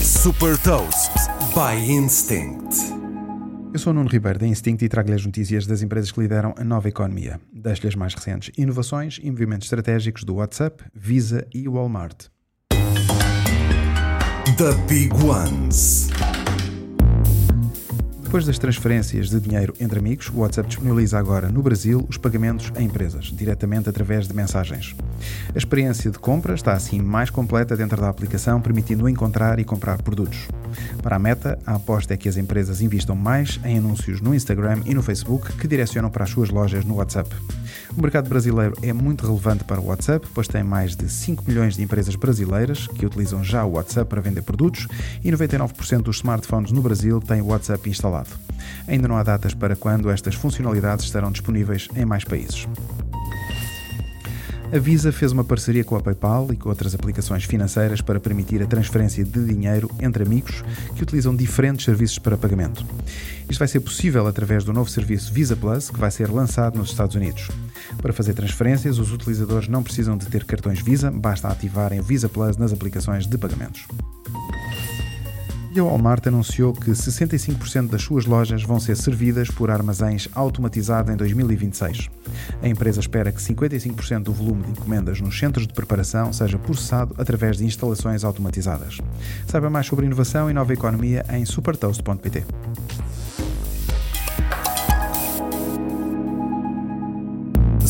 Super Toast by Instinct. Eu sou o Nuno Ribeiro da Instinct e trago-lhe as notícias das empresas que lideram a nova economia. Deixo-lhe as mais recentes inovações e movimentos estratégicos do WhatsApp, Visa e Walmart. The Big Ones. Depois das transferências de dinheiro entre amigos, o WhatsApp disponibiliza agora no Brasil os pagamentos a empresas, diretamente através de mensagens. A experiência de compra está assim mais completa dentro da aplicação, permitindo encontrar e comprar produtos. Para a meta, a aposta é que as empresas investam mais em anúncios no Instagram e no Facebook que direcionam para as suas lojas no WhatsApp. O mercado brasileiro é muito relevante para o WhatsApp, pois tem mais de 5 milhões de empresas brasileiras que utilizam já o WhatsApp para vender produtos e 99% dos smartphones no Brasil têm o WhatsApp instalado. Ainda não há datas para quando estas funcionalidades estarão disponíveis em mais países. A Visa fez uma parceria com a PayPal e com outras aplicações financeiras para permitir a transferência de dinheiro entre amigos que utilizam diferentes serviços para pagamento. Isto vai ser possível através do novo serviço Visa Plus, que vai ser lançado nos Estados Unidos. Para fazer transferências, os utilizadores não precisam de ter cartões Visa, basta ativarem o Visa Plus nas aplicações de pagamentos. E a Walmart anunciou que 65% das suas lojas vão ser servidas por armazéns automatizados em 2026. A empresa espera que 55% do volume de encomendas nos centros de preparação seja processado através de instalações automatizadas. Saiba mais sobre inovação e nova economia em supertoast.pt.